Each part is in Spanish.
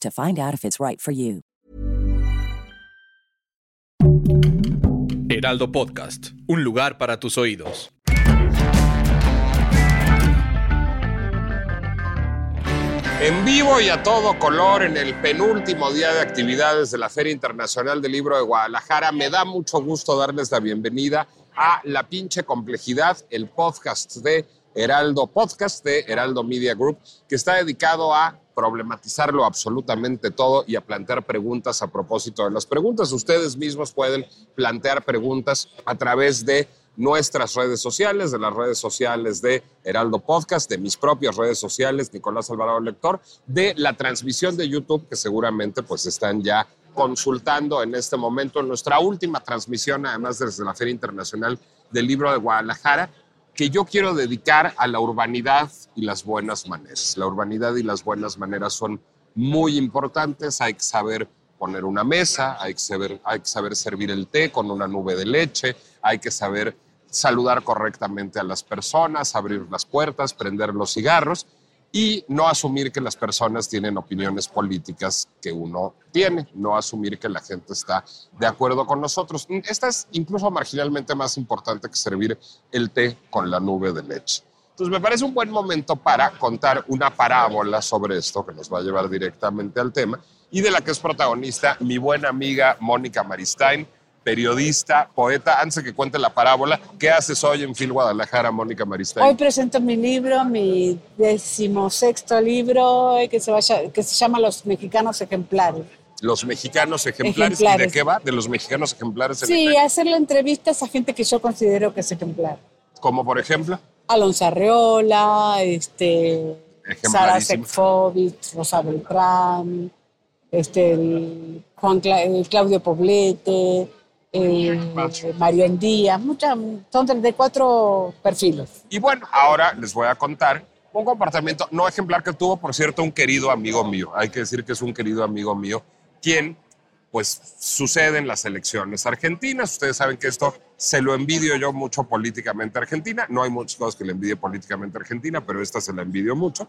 to find out if it's right for you. Heraldo Podcast, un lugar para tus oídos. En vivo y a todo color en el penúltimo día de actividades de la Feria Internacional del Libro de Guadalajara, me da mucho gusto darles la bienvenida a La pinche complejidad, el podcast de Heraldo Podcast de Heraldo Media Group, que está dedicado a problematizarlo absolutamente todo y a plantear preguntas a propósito de las preguntas. Ustedes mismos pueden plantear preguntas a través de nuestras redes sociales, de las redes sociales de Heraldo Podcast, de mis propias redes sociales, Nicolás Alvarado Lector, de la transmisión de YouTube, que seguramente pues están ya consultando en este momento nuestra última transmisión, además desde la Feria Internacional del Libro de Guadalajara, que yo quiero dedicar a la urbanidad y las buenas maneras. La urbanidad y las buenas maneras son muy importantes, hay que saber poner una mesa, hay que saber, hay que saber servir el té con una nube de leche, hay que saber saludar correctamente a las personas, abrir las puertas, prender los cigarros y no asumir que las personas tienen opiniones políticas que uno tiene, no asumir que la gente está de acuerdo con nosotros. Esta es incluso marginalmente más importante que servir el té con la nube de leche. Entonces me parece un buen momento para contar una parábola sobre esto que nos va a llevar directamente al tema y de la que es protagonista mi buena amiga Mónica Maristain, periodista, poeta. Antes de que cuente la parábola, ¿qué haces hoy en Fil Guadalajara, Mónica Maristain? Hoy presento mi libro, mi decimosexto libro, eh, que se, vaya, que se llama Los Mexicanos Ejemplares. Los mexicanos ejemplares. ¿Y de qué va? ¿De los mexicanos ejemplares? Sí, hacerle entrevistas a gente que yo considero que es ejemplar. ¿Como por ejemplo? Alonso Arreola, este, Sara Sekfovic, Rosa Beltrán, este, Juan Claudio Poblete, eh, Mario Endía, muchas, son 34 perfiles. Y bueno, ahora les voy a contar un comportamiento no ejemplar que tuvo, por cierto, un querido amigo mío. Hay que decir que es un querido amigo mío, quien, pues, sucede en las elecciones argentinas. Ustedes saben que esto se lo envidio yo mucho políticamente a Argentina. No hay muchas cosas que le envidie políticamente a Argentina, pero esta se la envidio mucho.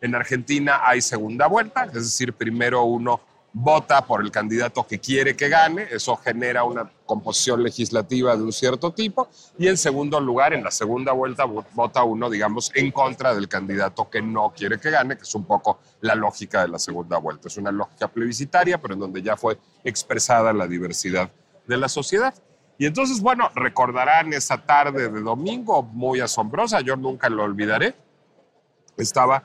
En Argentina hay segunda vuelta, es decir, primero uno vota por el candidato que quiere que gane, eso genera una composición legislativa de un cierto tipo, y en segundo lugar, en la segunda vuelta vota uno, digamos, en contra del candidato que no quiere que gane, que es un poco la lógica de la segunda vuelta. Es una lógica plebiscitaria, pero en donde ya fue expresada la diversidad de la sociedad. Y entonces, bueno, recordarán esa tarde de domingo muy asombrosa, yo nunca lo olvidaré. Estaba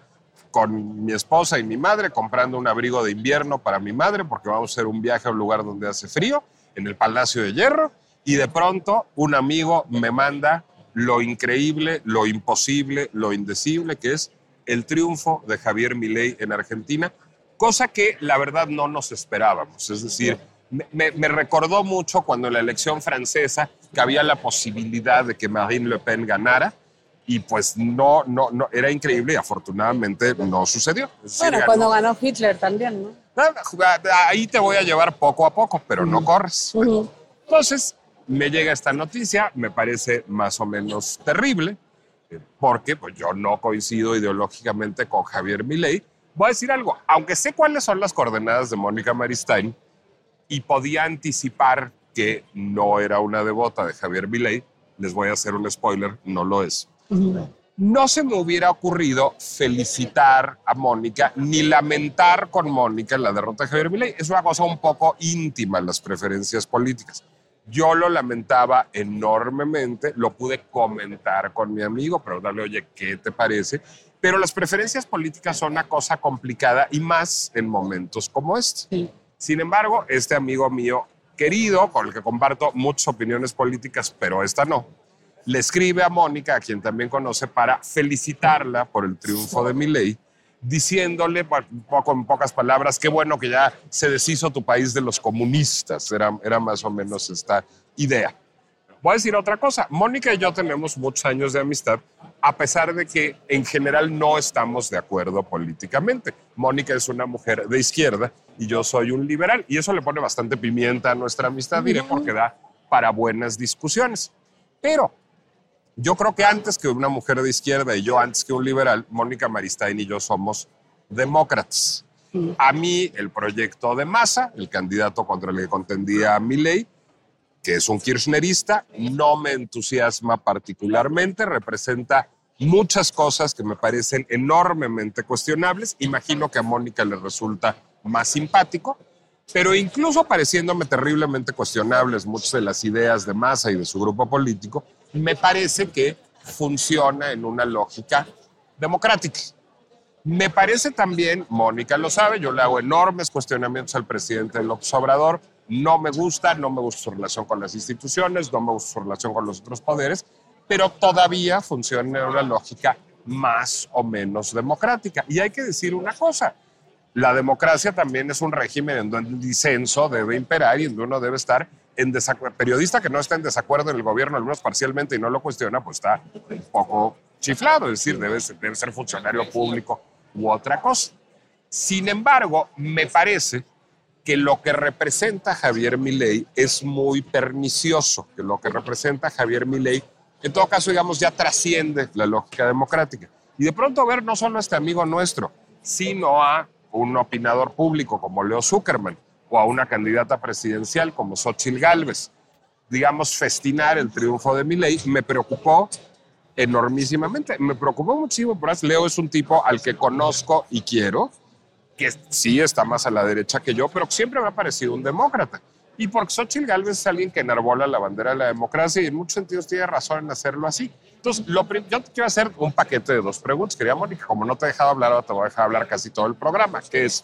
con mi esposa y mi madre comprando un abrigo de invierno para mi madre porque vamos a hacer un viaje a un lugar donde hace frío, en el Palacio de Hierro, y de pronto un amigo me manda lo increíble, lo imposible, lo indecible, que es el triunfo de Javier Milei en Argentina, cosa que la verdad no nos esperábamos. Es decir, me, me, recordó mucho cuando en la elección francesa que había la posibilidad de que Marine Le Pen ganara y pues no, no, no, era increíble y afortunadamente no sucedió. bueno, cuando ganó Hitler también, ¿no? Ahí te voy a llevar poco a poco, pero no corres. Entonces, me llega esta noticia, me parece más o menos terrible, eh, porque pues, yo no coincido ideológicamente con Javier Milei. Voy a decir algo, aunque sé cuáles son las coordenadas de Mónica Maristain y podía anticipar que no era una devota de Javier Milei, les voy a hacer un spoiler, no lo es. No se me hubiera ocurrido felicitar a Mónica ni lamentar con Mónica la derrota de Javier Milei. Es una cosa un poco íntima las preferencias políticas. Yo lo lamentaba enormemente, lo pude comentar con mi amigo, preguntarle, oye, ¿qué te parece? Pero las preferencias políticas son una cosa complicada y más en momentos como este. Sin embargo, este amigo mío querido, con el que comparto muchas opiniones políticas, pero esta no, le escribe a Mónica, a quien también conoce, para felicitarla por el triunfo de Milei, diciéndole, en pocas palabras, qué bueno que ya se deshizo tu país de los comunistas. Era, era más o menos esta idea. Voy a decir otra cosa. Mónica y yo tenemos muchos años de amistad, a pesar de que en general no estamos de acuerdo políticamente. Mónica es una mujer de izquierda y yo soy un liberal. Y eso le pone bastante pimienta a nuestra amistad, diré, porque da para buenas discusiones. Pero yo creo que antes que una mujer de izquierda y yo antes que un liberal, Mónica Maristain y yo somos demócratas. A mí el proyecto de Massa, el candidato contra el que contendía Milley, que es un kirchnerista, no me entusiasma particularmente, representa muchas cosas que me parecen enormemente cuestionables. Imagino que a Mónica le resulta más simpático, pero incluso pareciéndome terriblemente cuestionables muchas de las ideas de Massa y de su grupo político, me parece que funciona en una lógica democrática. Me parece también, Mónica lo sabe, yo le hago enormes cuestionamientos al presidente López Obrador. No me gusta, no me gusta su relación con las instituciones, no me gusta su relación con los otros poderes, pero todavía funciona en una lógica más o menos democrática. Y hay que decir una cosa, la democracia también es un régimen en donde el disenso debe imperar y en donde uno debe estar Periodista que no está en desacuerdo en el gobierno, al menos parcialmente, y no lo cuestiona, pues está un poco chiflado, es decir, debe, debe ser funcionario público u otra cosa. Sin embargo, me parece que lo que representa Javier Milei es muy pernicioso, que lo que representa Javier Milei, en todo caso, digamos, ya trasciende la lógica democrática. Y de pronto ver no solo a este amigo nuestro, sino a un opinador público como Leo Zuckerman o a una candidata presidencial como Xochitl Gálvez, digamos, festinar el triunfo de Milei, me preocupó enormísimamente. Me preocupó muchísimo, por Leo es un tipo al que conozco y quiero, que sí está más a la derecha que yo, pero siempre me ha parecido un demócrata. Y porque Xochitl Gálvez es alguien que enarbola la bandera de la democracia y en muchos sentidos tiene razón en hacerlo así. Entonces, lo yo te quiero hacer un paquete de dos preguntas. Quería, Mónica, como no te he dejado hablar, ahora te voy a dejar hablar casi todo el programa, que es,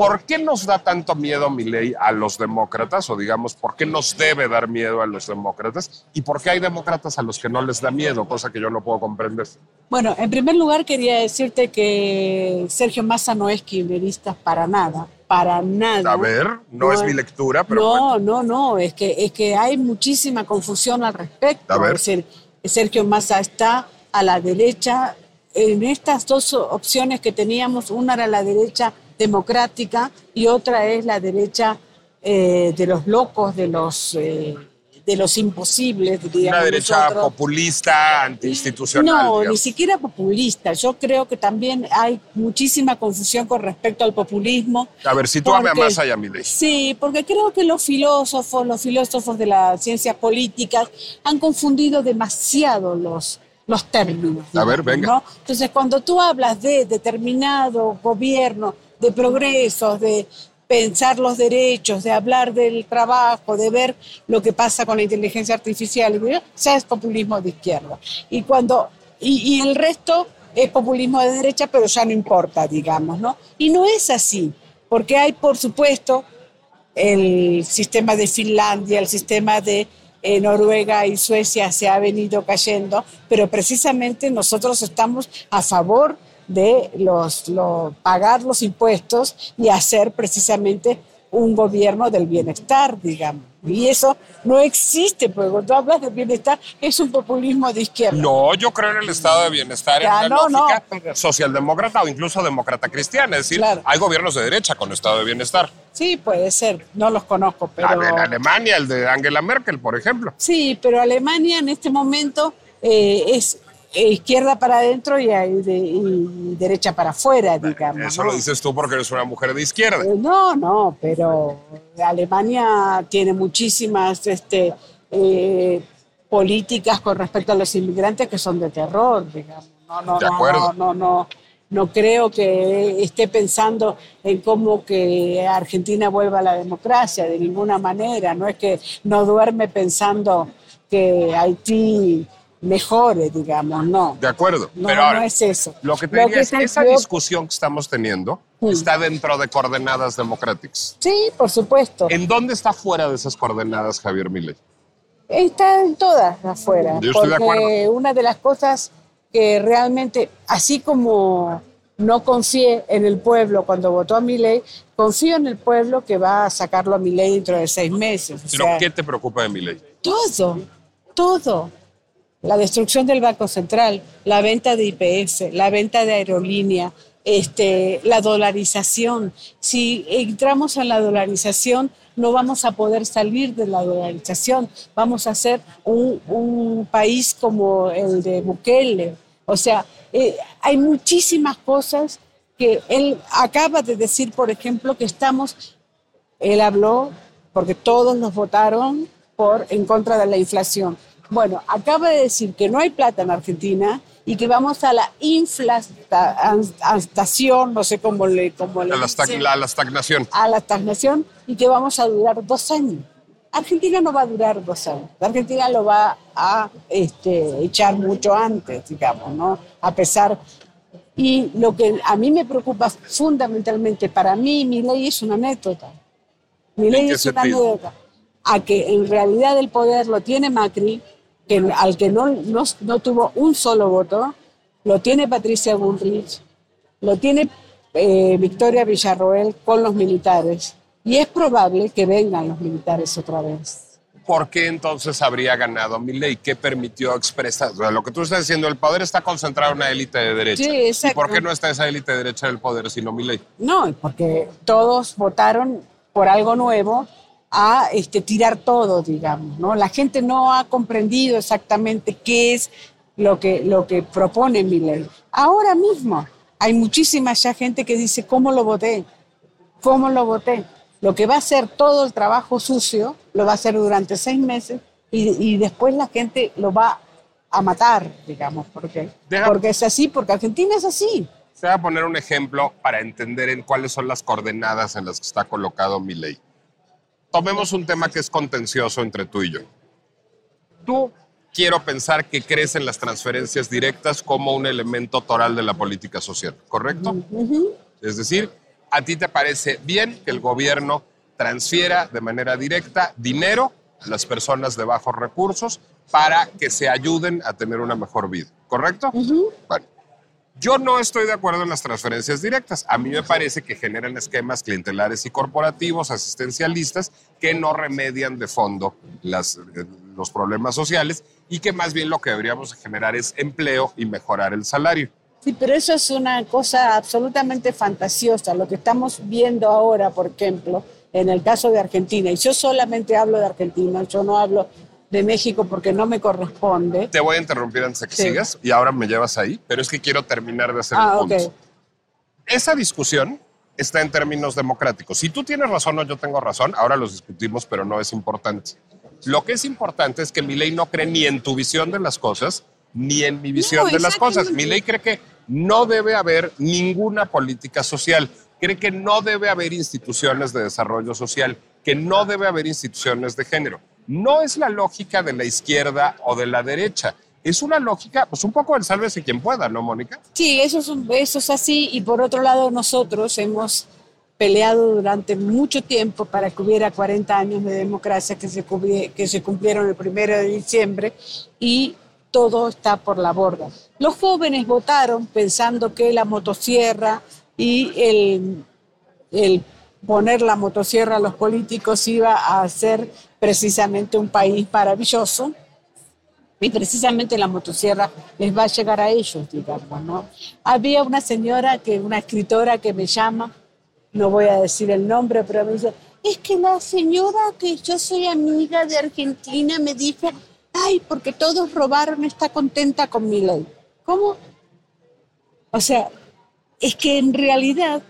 ¿por qué nos da tanto miedo mi ley a los demócratas? O digamos, ¿por qué nos debe dar miedo a los demócratas? ¿Y por qué hay demócratas a los que no les da miedo? Cosa que yo no puedo comprender. Bueno, en primer lugar quería decirte que Sergio Massa no es kirchnerista para nada, para nada. A ver, no, es mi lectura, pero No, bueno. no, no, es que, es que hay muchísima confusión al respecto. A ver. Es decir, Sergio Massa está a la derecha. En estas dos opciones que teníamos, una era la derecha democrática y otra es la derecha eh, de los locos, de los, eh, de los imposibles, diríamos Una derecha nosotros. populista, antiinstitucional. No, ni siquiera populista. Yo creo que también hay muchísima confusión con respecto al populismo. A ver, sitúame a porque- Massa y a Milei. Sí, porque creo que los filósofos, los filósofos de las ciencias políticas han confundido demasiado los, los términos. A ver, venga. ¿no? Entonces, cuando tú hablas de determinado gobierno, de progresos, de pensar los derechos, de hablar del trabajo, de ver lo que pasa con la inteligencia artificial, ya es populismo de izquierda. Y cuando y, el resto es populismo de derecha, pero ya no importa, digamos, ¿no? Y no es así, porque hay, por supuesto, el sistema de Finlandia, el sistema de eh, Noruega y Suecia se ha venido cayendo, pero precisamente nosotros estamos a favor de los, lo- pagar los impuestos y hacer precisamente un gobierno del bienestar, digamos. Y eso no existe, porque cuando hablas de bienestar es un populismo de izquierda. No, yo creo en el estado de bienestar, Ya, en una no, no, lógica pero- socialdemócrata o incluso demócrata cristiana. Es decir, Claro. hay gobiernos de derecha con estado de bienestar. Sí, puede ser, no los conozco, pero... En Alemania, el de Angela Merkel, por ejemplo. Sí, pero Alemania en este momento eh, es izquierda para adentro y, de- y derecha para afuera, digamos. Eso ¿no? lo dices tú porque eres una mujer de izquierda. Eh, No, no, pero Alemania tiene muchísimas este, eh, políticas con respecto a los inmigrantes que son de terror, digamos. No, no, De no, acuerdo. no, no, no, no creo que esté pensando en cómo que Argentina vuelva a la democracia, de ninguna manera. No es que no duerme pensando que Haití mejore, digamos, no. De acuerdo. No, Pero ahora, no es eso. lo que te Lo diría que es, está- esa discusión que estamos teniendo está dentro de coordenadas democráticas. Sí, por supuesto. ¿En dónde está fuera de esas coordenadas Javier Milei? Está en todas afuera. Yo estoy de porque acuerdo. una de las cosas que realmente, así como no confié en el pueblo cuando votó a Milei, confío en el pueblo que va a sacarlo a Milei dentro de seis meses. O ¿Pero sea, qué te preocupa de Milei? todo, todo. La destrucción del Banco Central, la venta de IPF, la venta de aerolínea, este, la dolarización. Si entramos en la dolarización, no vamos a poder salir de la dolarización. Vamos a ser un, un país como el de Bukele. O sea, eh, hay muchísimas cosas que él acaba de decir, por ejemplo, que estamos él habló porque todos nos votaron por en contra de la inflación. Bueno, acaba de decir que no hay plata en Argentina y que vamos a la inflación, no sé cómo le, cómo le A la, dicen, la- la estagnación. a la estagnación y que vamos a durar dos años. Argentina no va a durar dos años. Argentina lo va a este, echar mucho antes, digamos, ¿no? A pesar. Y lo que a mí me preocupa fundamentalmente, para mí, mi ley es una anécdota. Mi ¿En ley es una anécdota. A que en realidad el poder lo tiene Macri, que, al que no, no, no tuvo un solo voto, lo tiene Patricia Bullrich, lo tiene eh, Victoria Villarroel con los militares. Y es probable que vengan los militares otra vez. ¿Por qué entonces habría ganado Milei? ¿Qué permitió expresar? O sea, lo que tú estás diciendo, el poder está concentrado en una élite de derecha. Sí, ¿Y exacto. por qué no está esa élite de derecha del poder sino Milei? No, porque todos votaron por algo nuevo a este, tirar todo, digamos. ¿no? La gente no ha comprendido exactamente qué es lo que, lo que propone mi ley. Ahora mismo hay muchísima ya gente que dice, ¿cómo lo voté? ¿Cómo lo voté? Lo que va a hacer todo el trabajo sucio, lo va a hacer durante seis meses y, y después la gente lo va a matar, digamos, porque, Deja- porque es así, porque Argentina es así. Te voy a poner un ejemplo para entender en cuáles son las coordenadas en las que está colocado Milei. Tomemos un tema que es contencioso entre tú y yo. Tú quiero pensar que crees en las transferencias directas como un elemento toral de la política social, ¿correcto? Es decir, ¿a ti te parece bien que el gobierno transfiera de manera directa dinero a las personas de bajos recursos para que se ayuden a tener una mejor vida, ¿correcto? Bueno, yo no estoy de acuerdo en las transferencias directas. A mí me parece que generan esquemas clientelares y corporativos, asistencialistas, que no remedian de fondo las, eh, los problemas sociales y que más bien lo que deberíamos generar es empleo y mejorar el salario. Sí, pero eso es una cosa absolutamente fantasiosa. Lo que estamos viendo ahora, por ejemplo, en el caso de Argentina, y yo solamente hablo de Argentina, yo no hablo de México porque no me corresponde. Te voy a interrumpir antes de que Sí. sigas y ahora me llevas ahí, pero es que quiero terminar de hacer Ah, el punto. ok. Esa discusión está en términos democráticos. Si tú tienes razón o yo tengo razón, ahora los discutimos, pero no es importante. Lo que es importante es que mi ley no cree ni en tu visión de las cosas, ni en mi visión No, de las cosas. Mi ley cree que no debe haber ninguna política social, cree que no debe haber instituciones de desarrollo social, que no debe haber instituciones de género. No es la lógica de la izquierda o de la derecha. Es una lógica, pues un poco del sálvese quien pueda, ¿no, Mónica? Sí, eso es, así. Y por otro lado, nosotros hemos peleado durante mucho tiempo para que hubiera 40 años de democracia que se, cubri- que se cumplieron el primero de diciembre y todo está por la borda. Los jóvenes votaron pensando que la motosierra y el, el poner la motosierra a los políticos iba a hacer precisamente un país maravilloso y precisamente la motosierra les va a llegar a ellos, digamos, ¿no? Había una señora, que, una escritora que me llama, no voy a decir el nombre, pero me dice, es que la señora que yo soy amiga de Argentina me dijo, ay, porque todos robaron, está contenta con mi ley. ¿Cómo? O sea, es que en realidad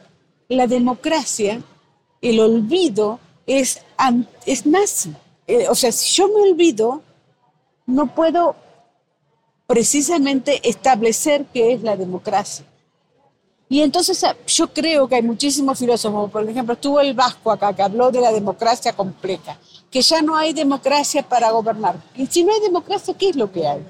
la democracia, el olvido, es, es nazi. Eh, o sea, si yo me olvido, no puedo precisamente establecer qué es la democracia. Y entonces ah, yo creo que hay muchísimos filósofos, por ejemplo, estuvo el Vasco acá que habló de la democracia compleja, que ya no hay democracia para gobernar. Y si no hay democracia, ¿qué es lo que hay?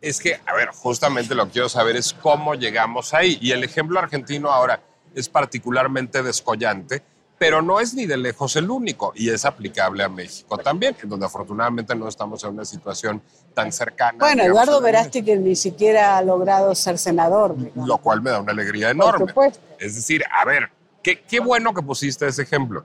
Es que, a ver, justamente lo que quiero saber es cómo llegamos ahí. Y el ejemplo argentino ahora es particularmente descollante, pero no es ni de lejos el único y es aplicable a México también, en donde afortunadamente no estamos en una situación tan cercana. Bueno, Eduardo Verástegui ni siquiera ha logrado ser senador. Lo cual me da una alegría enorme. Es decir, a ver, qué, qué bueno que pusiste ese ejemplo.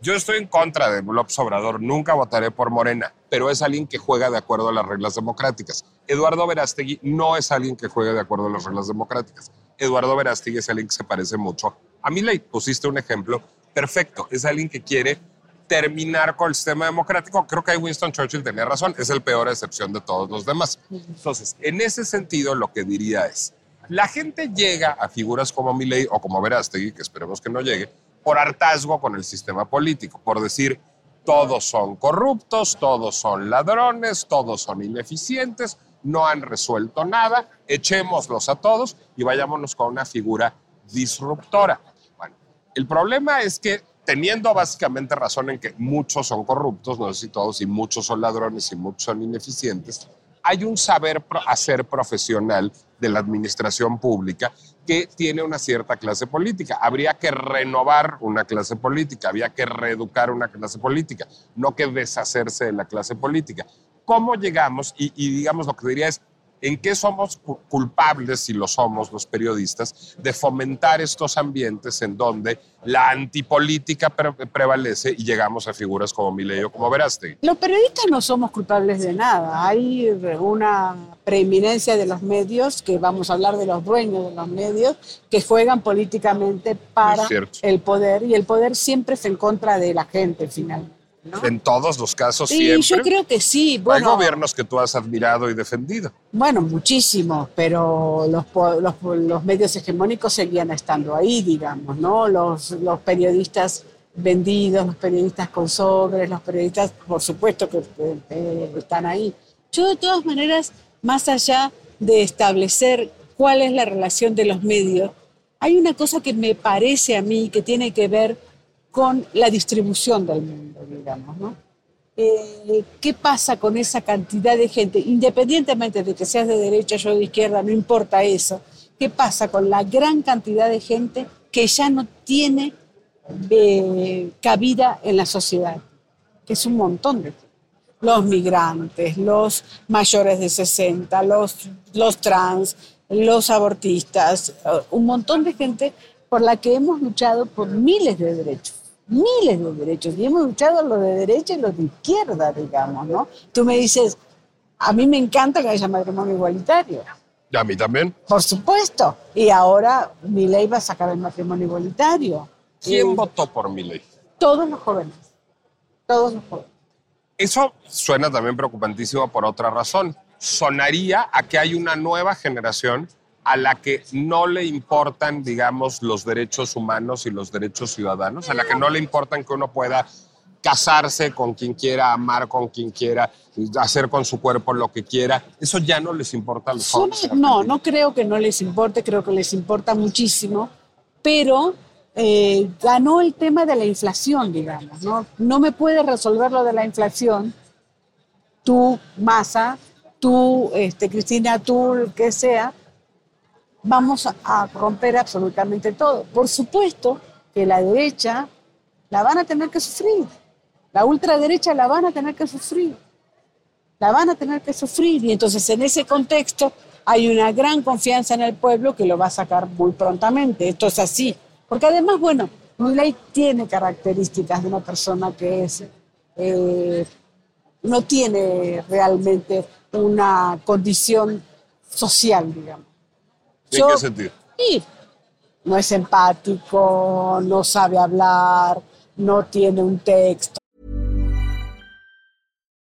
Yo estoy en contra de López Obrador, nunca votaré por Morena, pero es alguien que juega de acuerdo a las reglas democráticas. Eduardo Verástegui no es alguien que juegue de acuerdo a las reglas democráticas. Eduardo Verástegui es alguien que se parece mucho a mí le pusiste un ejemplo perfecto. Es alguien que quiere terminar con el sistema democrático. Creo que ahí Winston Churchill tenía razón, es el peor excepción de todos los demás. Entonces, en ese sentido, lo que diría es, la gente llega a figuras como Milley o como Verástegui, que esperemos que no llegue, por hartazgo con el sistema político, por decir, todos son corruptos, todos son ladrones, todos son ineficientes, no han resuelto nada, echémoslos a todos y vayámonos con una figura disruptora. El problema es que teniendo básicamente razón en que muchos son corruptos, no sé si todos, y muchos son ladrones y muchos son ineficientes, hay un saber hacer profesional de la administración pública que tiene una cierta clase política. Habría que renovar una clase política, había que reeducar una clase política, no que deshacerse de la clase política. ¿Cómo llegamos? Y digamos, lo que diría es, ¿En qué somos culpables, si lo somos los periodistas, de fomentar estos ambientes en donde la antipolítica prevalece y llegamos a figuras como Milei o como Verástegui? Los periodistas no somos culpables de nada. Hay una preeminencia de los medios, que vamos a hablar de los dueños de los medios, que juegan políticamente para el poder y el poder siempre es en contra de la gente finalmente. En todos los casos sí, siempre. yo creo que sí. Bueno, Hay gobiernos que tú has admirado y defendido. Bueno, muchísimos, pero los, los, los, medios hegemónicos seguían estando ahí, digamos, ¿no? Los, los periodistas vendidos, los periodistas con sobres, los periodistas, por supuesto, que están ahí. Yo, de todas maneras, más allá de establecer cuál es la relación de los medios, hay una cosa que me parece a mí que tiene que ver con la distribución del mundo, digamos, ¿no? Eh, ¿Qué pasa con esa cantidad de gente? Independientemente de que seas de derecha o de izquierda, no importa eso. ¿Qué pasa con la gran cantidad de gente que ya no tiene eh, cabida en la sociedad? Que es un montón de. Los migrantes, los mayores de 60, los, los trans, los abortistas, un montón de gente por la que hemos luchado por miles de derechos miles de derechos y hemos luchado los de derecha y los de izquierda, digamos, ¿no? Tú me dices, a mí me encanta que haya matrimonio igualitario. ¿Y a mí también? Por supuesto. Y ahora mi ley va a sacar el matrimonio igualitario. ¿Quién votó por mi ley? Todos los jóvenes. Todos los jóvenes. Eso suena también preocupantísimo por otra razón. Sonaría a que hay una nueva generación a la que no le importan, digamos, los derechos humanos y los derechos ciudadanos, a la que no le importan que uno pueda casarse con quien quiera, amar con quien quiera, hacer con su cuerpo lo que quiera. Eso ya no les importa a los jóvenes. No, no creo que no les importe, creo que les importa muchísimo, pero eh, ganó el tema de la inflación, digamos. ¿no? no me puede resolver lo de la inflación tú, Massa, tú, este, Cristina, tú, que sea, vamos a romper absolutamente todo. Por supuesto que la derecha la van a tener que sufrir, la ultraderecha la van a tener que sufrir, la van a tener que sufrir y entonces en ese contexto hay una gran confianza en el pueblo que lo va a sacar muy prontamente. Esto es así, porque además, bueno, ley tiene características de una persona que es... Eh, no tiene realmente una condición social, digamos. ¿En qué sentido? No es empático, no sabe hablar, no tiene un texto.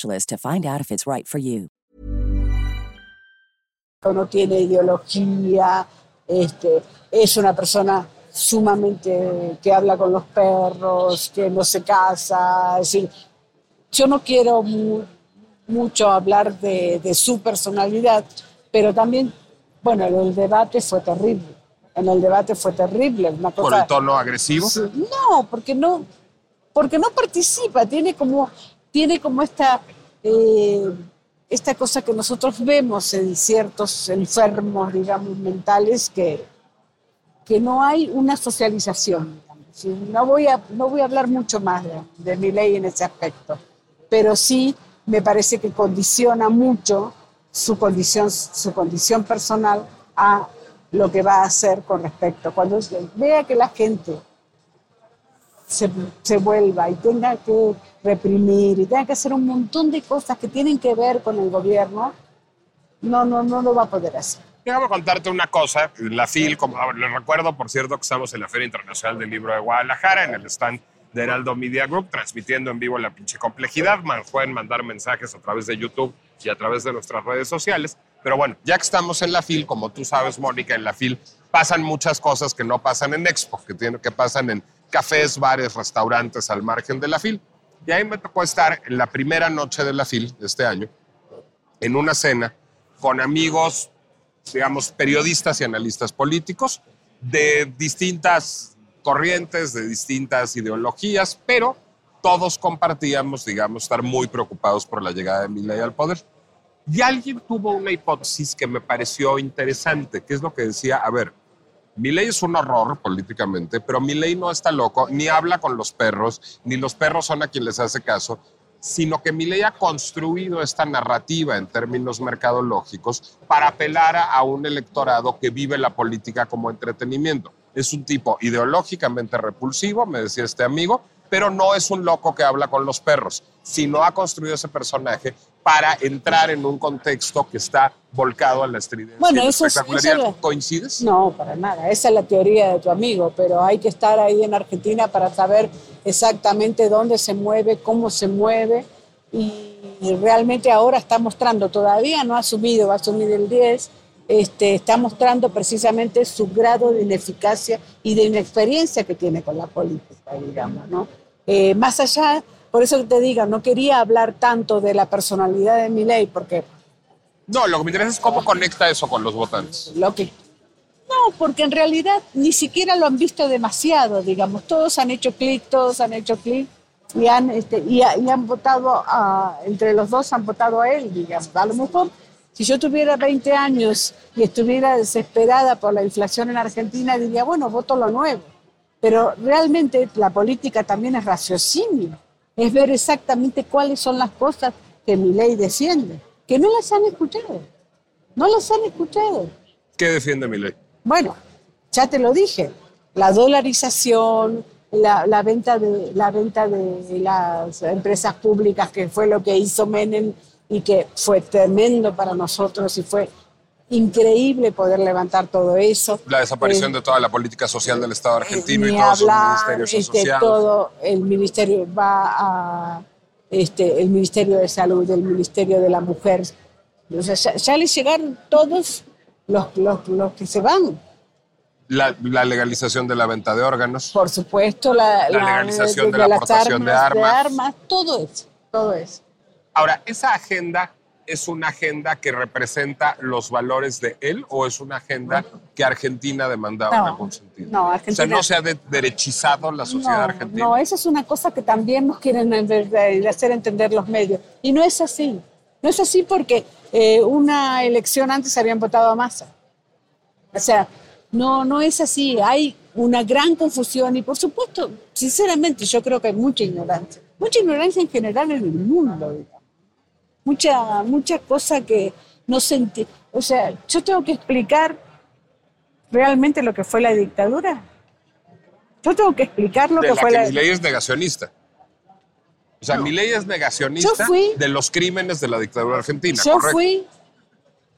to find out if it's right for you. no tiene ideología, este, es una persona sumamente que habla con los perros, que no se casa. Es decir, yo no quiero mu- mucho hablar de, de su personalidad, pero también, bueno, en el debate fue terrible. En el debate fue terrible. Una Por cosa, el tono agresivo. No, porque no, porque no participa, tiene como, tiene como esta, eh, esta cosa que nosotros vemos en ciertos enfermos, digamos, mentales, que, que no hay una socialización. No voy a, no voy a hablar mucho más de, de mi ley en ese aspecto, pero sí me parece que condiciona mucho su condición, su condición personal a lo que va a hacer con respecto. Cuando vea que la gente se, se vuelva y tenga que reprimir y tenga que hacer un montón de cosas que tienen que ver con el gobierno, no, no, no lo va a poder hacer. Déjame contarte una cosa. La FIL, como les recuerdo, por cierto, que estamos en la Feria Internacional del Libro de Guadalajara, en el stand de Heraldo Media Group, transmitiendo en vivo la pinche complejidad. Man, pueden mandar mensajes a través de YouTube y a través de nuestras redes sociales. Pero bueno, ya que estamos en la FIL, como tú sabes, Mónica, en la FIL pasan muchas cosas que no pasan en Expo, que, tienen, que pasan en cafés, bares, restaurantes al margen de la FIL. Y ahí me tocó estar en la primera noche de la FIL de este año, en una cena con amigos, digamos, periodistas y analistas políticos de distintas corrientes, de distintas ideologías, pero todos compartíamos, digamos, estar muy preocupados por la llegada de Milei al poder. Y alguien tuvo una hipótesis que me pareció interesante, que es lo que decía, a ver, Milei es un horror políticamente, pero Milei no está loco, ni habla con los perros, ni los perros son a quien les hace caso, sino que Milei ha construido esta narrativa en términos mercadológicos para apelar a un electorado que vive la política como entretenimiento. Es un tipo ideológicamente repulsivo, me decía este amigo, pero no es un loco que habla con los perros, sino ha construido ese personaje para entrar en un contexto que está volcado a la estridencia Bueno, eso es- ¿Coincides? No, para nada. Esa es la teoría de tu amigo, pero hay que estar ahí en Argentina para saber exactamente dónde se mueve, cómo se mueve. Y, y realmente ahora está mostrando, todavía no ha subido, va a subir el 10, este, está mostrando precisamente su grado de ineficacia y de inexperiencia que tiene con la política, digamos, ¿no? Eh, más allá, por eso te digo, no quería hablar tanto de la personalidad de Milei, porque No, lo que me interesa es cómo conecta eso con los votantes. lo que no, porque en realidad ni siquiera lo han visto demasiado, digamos. Todos han hecho clic, todos han hecho clic y han, este, y, y han votado, a, entre los dos han votado a él, digamos. A lo mejor, si yo tuviera 20 años y estuviera desesperada por la inflación en Argentina, diría, bueno, voto lo nuevo. Pero realmente la política también es raciocinio, es ver exactamente cuáles son las cosas que mi ley defiende, que no las han escuchado, no las han escuchado. ¿Qué defiende mi ley? Bueno, ya te lo dije, la dolarización, la, la venta de, la venta de las empresas públicas, que fue lo que hizo Menem y que fue tremendo para nosotros y fue increíble poder levantar todo eso. La desaparición Eh, de toda la política social del Estado argentino y ni todos sus hablar, ministerios este, asociados. todo el ministerio va a este, el Ministerio de Salud, el Ministerio de la Mujer. O sea, ya, les llegaron todos los, los, los que se van. La, la legalización de la venta de órganos. Por supuesto, la, La legalización de la las aportación de armas, armas. todo eso, todo eso. Ahora, esa agenda es una agenda que representa los valores de él o es una agenda que Argentina demandaba en No, algún sentido? no, O sea, no se ha de- derechizado la sociedad no, argentina. No, eso es una cosa que también nos quieren en hacer entender los medios. Y no es así. No es así porque eh, una elección antes habían votado a Massa. O sea, no, no es así. Hay una gran confusión y por supuesto, sinceramente, yo creo que hay mucha ignorancia. Mucha ignorancia en general en el mundo. digamos. Mucha, mucha cosa que no se enti- O sea, yo tengo que explicar realmente lo que fue la dictadura. Yo tengo que explicar lo de que la fue que la mi ley es negacionista. O sea, mi ley es negacionista fui- de los crímenes de la dictadura argentina. Yo correcto. fui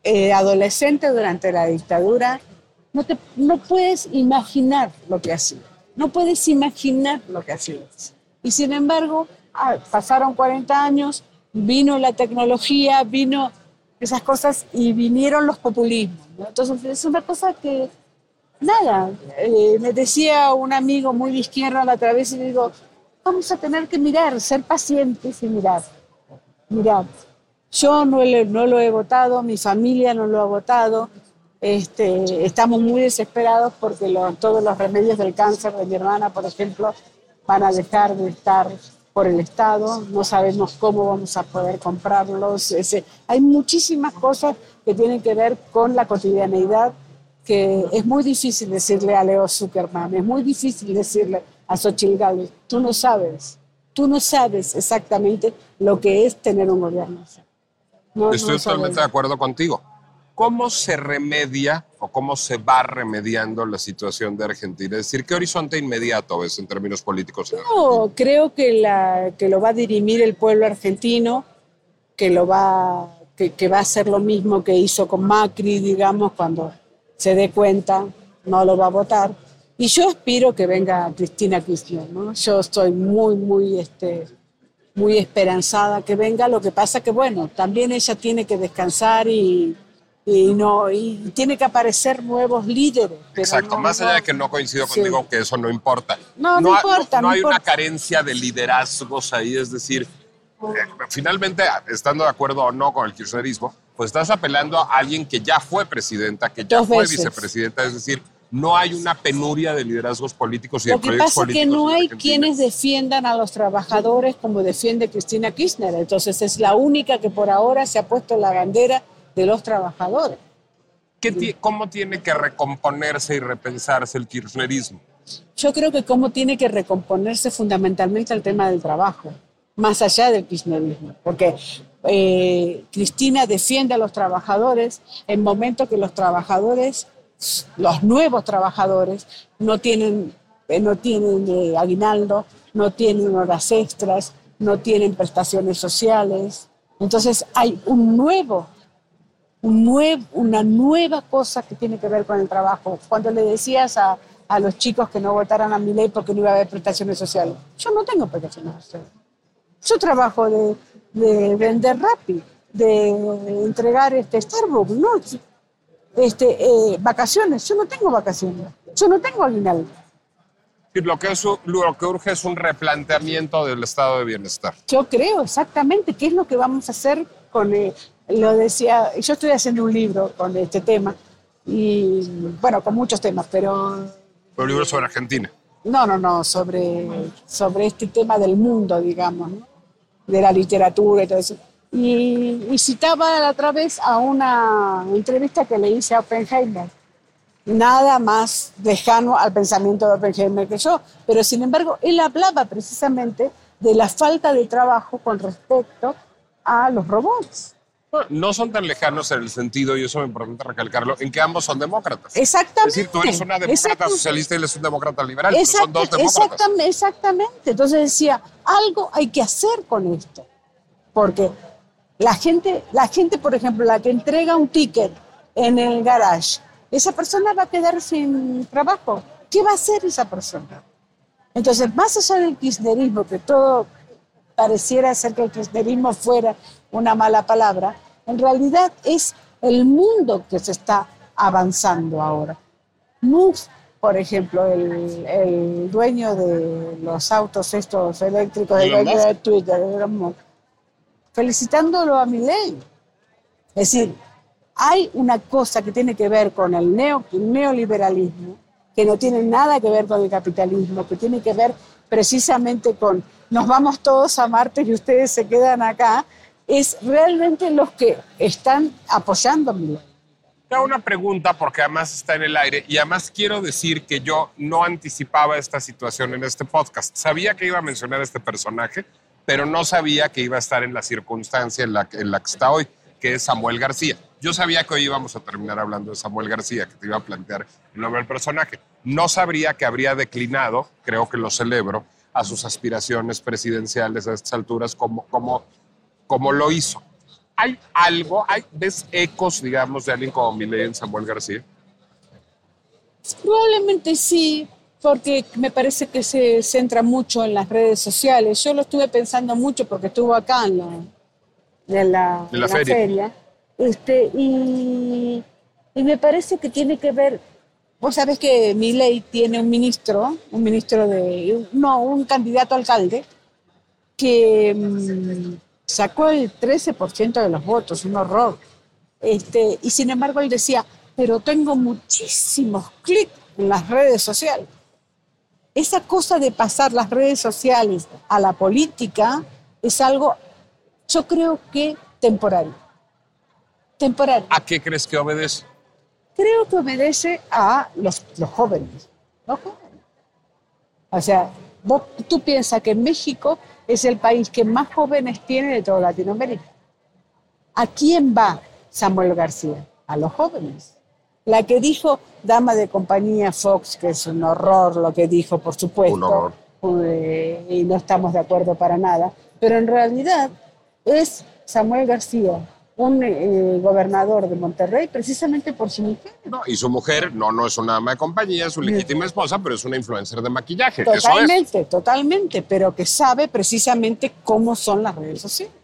eh, adolescente durante la dictadura. No, te, no puedes imaginar lo que hacía. No puedes imaginar lo que hacía. Y sin embargo, ah, pasaron 40 años, vino la tecnología, vino esas cosas y vinieron los populismos. Entonces es una cosa que, nada, eh, me decía un amigo muy de izquierda la otra vez y digo, vamos a tener que mirar, ser pacientes y mirar. Mirar. Yo no, no lo he votado, mi familia no lo ha votado. Este, estamos muy desesperados porque todos los remedios del cáncer de mi hermana, por ejemplo, van a dejar de estar por el Estado. No sabemos cómo vamos a poder comprarlos. Ese- hay muchísimas cosas que tienen que ver con la cotidianeidad que es muy difícil decirle a Leo Zuckerman, es muy difícil decirle a Xochitl Gálvez, tú no sabes, tú no sabes exactamente lo que es tener un gobierno. No- Estoy no totalmente de acuerdo contigo. ¿Cómo se remedia o cómo se va remediando la situación de Argentina? Es decir, ¿qué horizonte inmediato ves en términos políticos? en? No, creo que, la, que lo va a dirimir el pueblo argentino, que, lo va, que, que va a hacer lo mismo que hizo con Macri, digamos, cuando se dé cuenta, no lo va a votar. Y yo aspiro que venga Cristina Kirchner, ¿no? Yo estoy muy, muy, este, muy esperanzada que venga. Lo que pasa que, bueno, también ella tiene que descansar y, y no, y tiene que aparecer nuevos líderes. Exacto, no- más allá no- de que no coincido Sí. contigo que eso no importa. No, no ha- importa, No, no hay una carencia de liderazgos ahí, es decir, eh, finalmente, estando de acuerdo o no con el kirchnerismo, pues estás apelando a alguien que ya fue presidenta, que ya Dos fue veces. vicepresidenta, es decir, no hay una penuria de liderazgos políticos y de Lo que proyectos pasa es que no hay quienes defiendan a los trabajadores como defiende Cristina Kirchner. Entonces es la única que por ahora se ha puesto la bandera de los trabajadores. ¿Qué ¿Cómo tiene que recomponerse y repensarse el kirchnerismo? Yo creo que cómo tiene que recomponerse fundamentalmente el tema del trabajo, más allá del kirchnerismo, porque eh, Cristina defiende a los trabajadores en momentos que los trabajadores, los nuevos trabajadores, no tienen, eh, no tienen eh, aguinaldo, no tienen horas extras, no tienen prestaciones sociales. Entonces hay un nuevo un nuev- una nueva cosa que tiene que ver con el trabajo. Cuando le decías a, a los chicos que no votaran a mi ley porque no iba a haber prestaciones sociales, yo no tengo prestaciones sociales. Yo trabajo de, de vender Rappi, de entregar este Starbucks, no, este, eh, vacaciones. Yo no tengo vacaciones. Yo no tengo aguinaldo. Y Lo que, es, lo que urge es un replanteamiento del estado de bienestar. Yo creo exactamente qué es lo que vamos a hacer con, eh, lo decía, yo estoy haciendo un libro con este tema, y bueno, con muchos temas, pero Un libro sobre Argentina. no, no, no, sobre, sobre este tema del mundo, digamos, ¿no? de la literatura y todo eso. Y, y citaba la otra vez a una entrevista que le hice a Oppenheimer. Nada más lejano al pensamiento de Oppenheimer que yo, pero sin embargo él hablaba precisamente de la falta de trabajo con respecto a los robots. Bueno, no son tan lejanos en el sentido, y eso me importante recalcarlo, en que ambos son demócratas. Exactamente. Es decir, tú eres una demócrata socialista y él es un demócrata liberal, pero son dos demócratas. exactamente, exactamente. Entonces decía, algo hay que hacer con esto. Porque la gente, la gente, por ejemplo, la que entrega un ticket en el garage, esa persona va a quedar sin trabajo. ¿Qué va a hacer esa persona? Entonces, más allá del kirchnerismo, que todo pareciera ser que el kirchnerismo fuera una mala palabra, en realidad es el mundo que se está avanzando ahora. Musk, por ejemplo, el, el dueño de los autos estos eléctricos, el dueño de Twitter, Elon felicitándolo a Milei, Es decir, hay una cosa que tiene que ver con el neo- neoliberalismo, que no tiene nada que ver con el capitalismo, que tiene que ver precisamente con nos vamos todos a Marte y ustedes se quedan acá, es realmente los que están apoyando a Milei. Te hago una pregunta porque además está en el aire y además quiero decir que yo no anticipaba esta situación en este podcast. Sabía que iba a mencionar a este personaje, pero no sabía que iba a estar en la circunstancia en la, en la que está hoy, que es Samuel García. Yo sabía que hoy íbamos a terminar hablando de Samuel García, que te iba a plantear el nombre del personaje. No sabría que habría declinado, creo que lo celebro, a sus aspiraciones presidenciales a estas alturas como, como, como lo hizo. ¿Hay algo, hay, ves ecos, digamos, de alguien como Milei en Samuel García? Probablemente sí, porque me parece que se centra mucho en las redes sociales. Yo lo estuve pensando mucho porque estuvo acá en la, en la, En la en feria. Este, y, y me parece que tiene que ver. Vos sabés que mi ley tiene un ministro, un ministro de. No, un candidato a alcalde, que mm, sacó el 13% de los votos, un horror. Este, y sin embargo él decía, pero tengo muchísimos clics en las redes sociales. Esa cosa de pasar las redes sociales a la política es algo, yo creo que temporario. Temporario. ¿A qué crees que obedece? Creo que obedece a los, los jóvenes. Los jóvenes. O sea, vos, tú piensas que México es el país que más jóvenes tiene de toda Latinoamérica. ¿A quién va Samuel García? A los jóvenes. La que dijo dama de compañía Fox, que es un horror lo que dijo, por supuesto, Un horror. eh, y no estamos de acuerdo para nada, pero en realidad es Samuel García, un eh, gobernador de Monterrey, precisamente por su mujer. No, y su mujer no, no es una dama de compañía, es su legítima esposa, pero es una influencer de maquillaje. Eso es. Totalmente, totalmente, pero que sabe precisamente cómo son las redes sociales.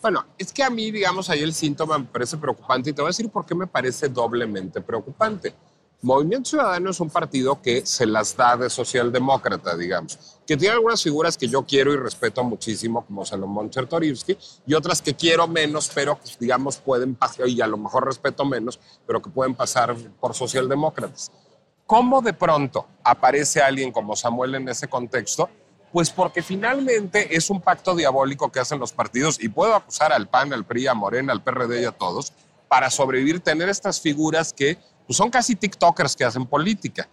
Bueno, es que a mí, digamos, ahí el síntoma me parece preocupante y te voy a decir por qué me parece doblemente preocupante. Movimiento Ciudadano es un partido que se las da de socialdemócrata, digamos, que tiene algunas figuras que yo quiero y respeto muchísimo, como Salomón Chertorivsky, y otras que quiero menos, pero que, digamos, pueden pasar, y a lo mejor respeto menos, pero que pueden pasar por socialdemócratas. ¿Cómo de pronto aparece alguien como Samuel en ese contexto? Pues porque finalmente es un pacto diabólico que hacen los partidos, y puedo acusar al PAN, al PRI, a Morena, al PRD y a todos, para sobrevivir, tener estas figuras que pues, son casi TikTokers que hacen política.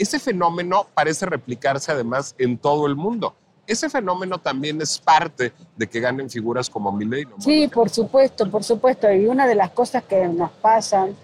Ese fenómeno parece replicarse además en todo el mundo. Ese fenómeno también es parte de que ganen figuras como Milei. ¿no, Sí, por supuesto, por supuesto. Y una de las cosas que nos pasan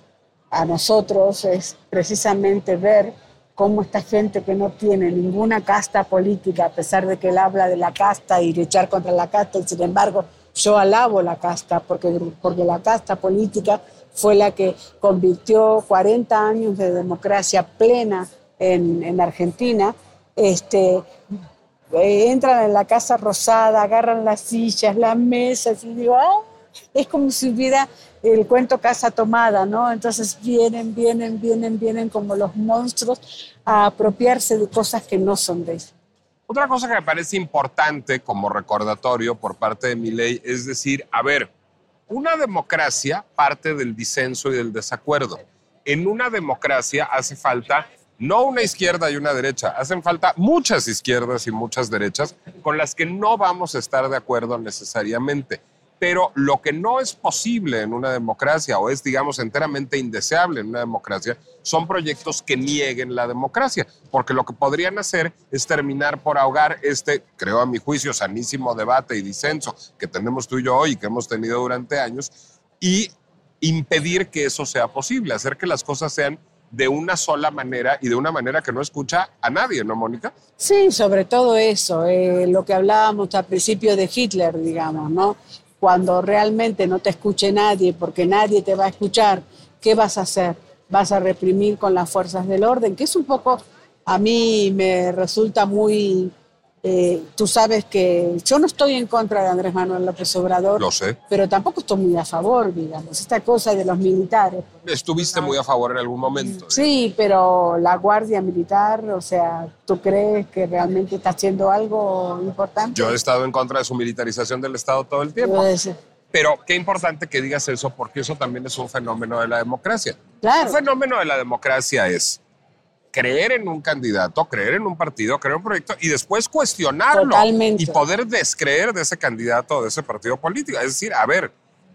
a nosotros es precisamente ver cómo esta gente que no tiene ninguna casta política, a pesar de que él habla de la casta y luchar contra la casta, y sin embargo yo alabo la casta porque, porque la casta política fue la que convirtió 40 años de democracia plena en, en Argentina. Este, eh, entran en la Casa Rosada, agarran las sillas, las mesas y digo, "Ah", es como si hubiera el cuento Casa Tomada, ¿no? Entonces vienen, vienen, vienen, vienen como los monstruos a apropiarse de cosas que no son de ellos. Otra cosa que me parece importante como recordatorio por parte de mi ley es decir, a ver, una democracia parte del disenso y del desacuerdo. En una democracia hace falta no una izquierda y una derecha, hacen falta muchas izquierdas y muchas derechas con las que no vamos a estar de acuerdo necesariamente. Pero lo que no es posible en una democracia o es, digamos, enteramente indeseable en una democracia son proyectos que nieguen la democracia, porque lo que podrían hacer es terminar por ahogar este, creo a mi juicio, sanísimo debate y disenso que tenemos tú y yo hoy y que hemos tenido durante años y impedir que eso sea posible, hacer que las cosas sean de una sola manera y de una manera que no escucha a nadie, ¿no, Mónica? Sí, sobre todo eso, eh, lo que hablábamos al principio de Hitler, digamos, ¿no? Cuando realmente no te escuche nadie, porque nadie te va a escuchar, ¿qué vas a hacer? Vas a reprimir con las fuerzas del orden, que es un poco, a mí me resulta muy, eh, tú sabes que yo no estoy en contra de Andrés Manuel López Obrador, Lo sé. pero tampoco estoy muy a favor, digamos, esta cosa de los militares. Estuviste muy a favor en algún momento. Sí, pero la Guardia Militar, o sea, ¿tú crees que realmente está haciendo algo importante? Yo he estado en contra de su militarización del Estado todo el tiempo. Pues, Pero qué importante que digas eso, porque eso también es un fenómeno de la democracia. Claro. Un fenómeno de la democracia es creer en un candidato, creer en un partido, creer en un proyecto y después cuestionarlo Totalmente. y poder descreer de ese candidato o de ese partido político. Es decir, a ver,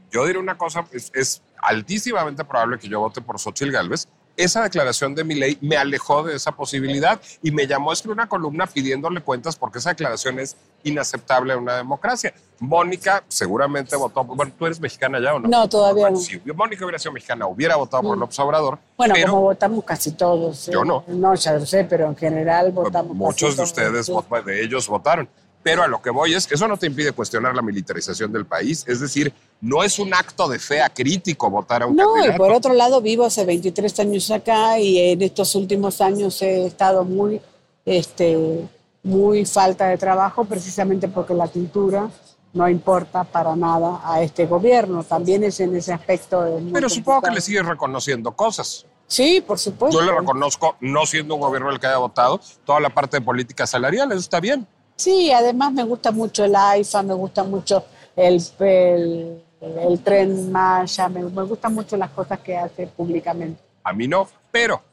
yo diré una cosa, es, es altísimamente probable que yo vote por Xochitl Gálvez. Esa declaración de mi ley me alejó de esa posibilidad y me llamó a escribir una columna pidiéndole cuentas porque esa declaración es inaceptable en una democracia. Mónica seguramente votó, bueno, ¿tú eres mexicana ya o no? No, todavía no. Si Mónica hubiera sido mexicana, hubiera votado por López Obrador. Bueno, pero como votamos casi todos. ¿eh? Yo no. No, ya lo sé, pero en general votamos muchos casi de ustedes, todos, sí. de ellos votaron. Pero a lo que voy es, eso no te impide cuestionar la militarización del país. Es decir, no es un acto de fe acrítico votar a un No, y candidato. por otro lado vivo hace 23 años acá y en estos últimos años he estado muy, este, muy falta de trabajo precisamente porque la cultura no importa para nada a este gobierno. También es en ese aspecto. Pero supongo que le sigues reconociendo cosas. Sí, por supuesto. Yo le reconozco, no siendo un gobierno el que haya votado, toda la parte de política salarial, eso está bien. Sí, además me gusta mucho el AIFA, me gusta mucho el, el, el tren Maya, me, me gustan mucho las cosas que hace públicamente. A mí no, pero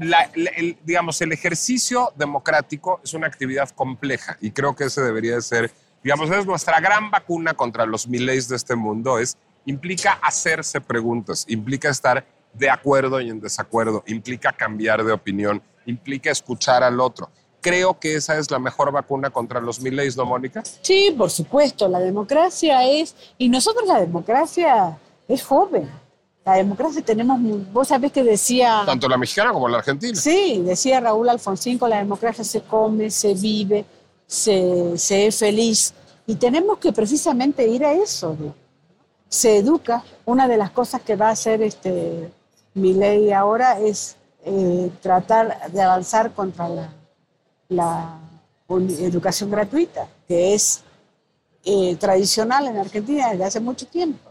el, digamos, el ejercicio democrático es una actividad compleja y creo que ese debería de ser, digamos, es nuestra gran vacuna contra los miles de este mundo, es, implica hacerse preguntas, implica estar de acuerdo y en desacuerdo, implica cambiar de opinión, implica escuchar al otro. Creo que esa es la mejor vacuna contra los miles, ¿no, Mónica? Sí, por supuesto, la democracia es, y nosotros la democracia es joven. La democracia tenemos, vos sabés que decía, Tanto la mexicana como la argentina. sí, decía Raúl Alfonsín, con la democracia se come, se vive, se, se es feliz. Y tenemos que precisamente ir a eso. ¿no? Se educa. Una de las cosas que va a hacer este, mi ley ahora es eh, tratar de avanzar contra la, la educación gratuita, que es eh, tradicional en Argentina desde hace mucho tiempo.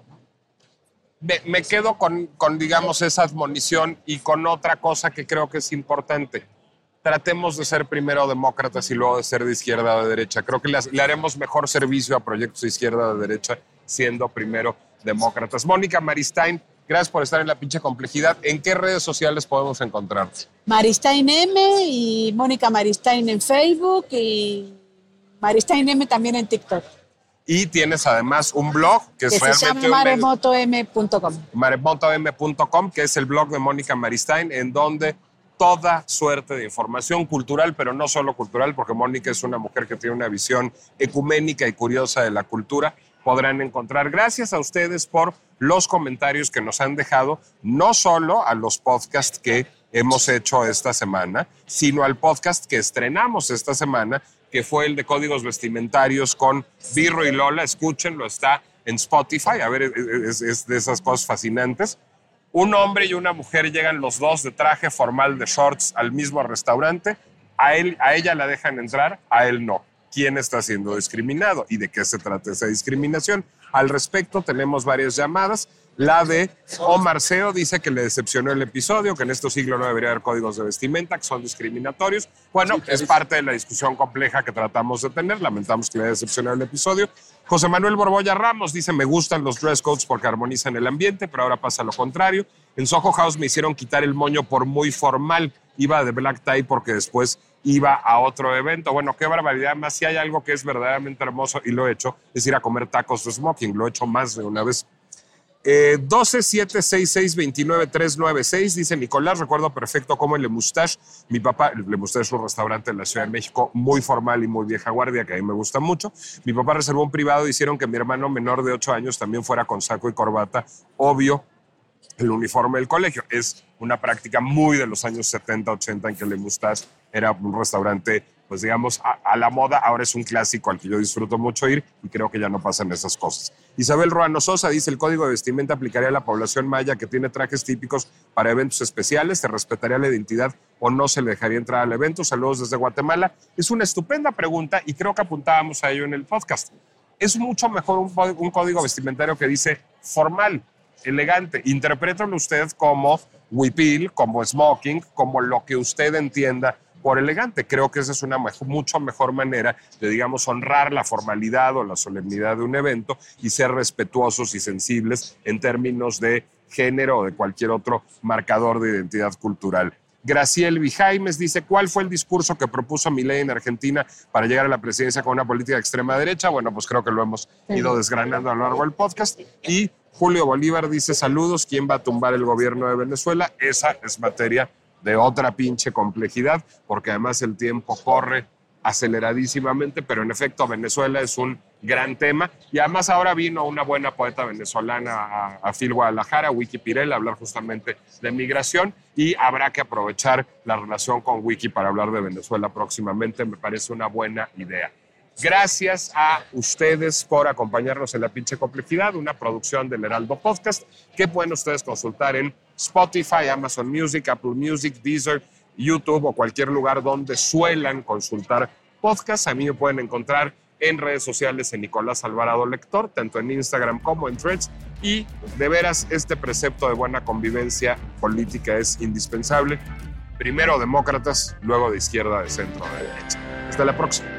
me, me quedo con, con, digamos, esa admonición y con otra cosa que creo que es importante. Tratemos de ser primero demócratas y luego de ser de izquierda o de derecha. Creo que le haremos mejor servicio a proyectos de izquierda o de derecha siendo primero demócratas. Mónica Maristain, gracias por estar en la pinche complejidad. ¿En qué redes sociales podemos encontrarte? Maristain M y Mónica Maristain en Facebook y Maristain M también en TikTok. Y tienes además un blog que es que se realmente llama maremotom.com. maremontom.com, que es el blog de Mónica Maristain, en donde toda suerte de información cultural, pero no solo cultural, porque Mónica es una mujer que tiene una visión ecuménica y curiosa de la cultura, podrán encontrar. Gracias a ustedes por los comentarios que nos han dejado, no solo a los podcasts que hemos hecho esta semana, sino al podcast que estrenamos esta semana, que fue el de códigos vestimentarios con Birro y Lola. Escúchenlo, está en Spotify. A ver, es, es de esas cosas fascinantes. Un hombre y una mujer llegan los dos de traje formal de shorts al mismo restaurante. A, él, a ella la dejan entrar, a él no. ¿Quién está siendo discriminado y de qué se trata esa discriminación? Al respecto tenemos varias llamadas. La de Omar Seo dice que le decepcionó el episodio, que en este siglo no debería haber códigos de vestimenta, que son discriminatorios. Bueno, es parte de la discusión compleja que tratamos de tener. Lamentamos que le haya decepcionado el episodio. José Manuel Borbolla Ramos dice, me gustan los dress codes porque armonizan el ambiente, pero ahora pasa lo contrario. En Soho House me hicieron quitar el moño por muy formal. Iba de black tie porque después iba a otro evento. Bueno, qué barbaridad. Más si hay algo que es verdaderamente hermoso y lo he hecho, es ir a comer tacos de smoking. Lo he hecho más de una vez. Eh, 12 7 6 6 29 396 dice Nicolás, recuerdo perfecto cómo el Le Moustache, mi papá, Le Moustache es un restaurante en la Ciudad de México muy formal y muy vieja guardia, que a mí me gusta mucho. Mi papá reservó un privado y hicieron que mi hermano menor de 8 años también fuera con saco y corbata, obvio, el uniforme del colegio. Es una práctica muy de los años 70, 80 en que Le Moustache era un restaurante, pues digamos, a, la moda. Ahora es un clásico al que yo disfruto mucho ir y creo que ya no pasan esas cosas. Isabel Ruano Sosa dice, el código de vestimenta aplicaría a la población maya que tiene trajes típicos para eventos especiales, se respetaría la identidad o no se le dejaría entrar al evento. Saludos desde Guatemala. Es una estupenda pregunta y creo que apuntábamos a ello en el podcast. Es mucho mejor un, un código vestimentario que dice formal, elegante. Interprétalo usted como huipil, como smoking, como lo que usted entienda por elegante. Creo que esa es una mucho mejor manera de, digamos, honrar la formalidad o la solemnidad de un evento y ser respetuosos y sensibles en términos de género o de cualquier otro marcador de identidad cultural. Graciel Vijaimes dice, ¿cuál fue el discurso que propuso Milei en Argentina para llegar a la presidencia con una política de extrema derecha? Bueno, pues creo que lo hemos ido desgranando a lo largo del podcast. Y Julio Bolívar dice, saludos, ¿quién va a tumbar el gobierno de Venezuela? Esa es materia de otra pinche complejidad, porque además el tiempo corre aceleradísimamente, pero en efecto Venezuela es un gran tema. Y además ahora vino una buena poeta venezolana a, a Guadalajara, Wiki Pirel, a hablar justamente de migración y habrá que aprovechar la relación con Wiki para hablar de Venezuela próximamente. Me parece una buena idea. Gracias a ustedes por acompañarnos en La Pinche Complejidad, una producción del Heraldo Podcast que pueden ustedes consultar en Spotify, Amazon Music, Apple Music, Deezer, YouTube o cualquier lugar donde suelan consultar podcasts. A mí me pueden encontrar en redes sociales en Nicolás Alvarado Lector, tanto en Instagram como en Threads. Y de veras, este precepto de buena convivencia política es indispensable. Primero demócratas, luego de izquierda, de centro, de derecha. Hasta la próxima.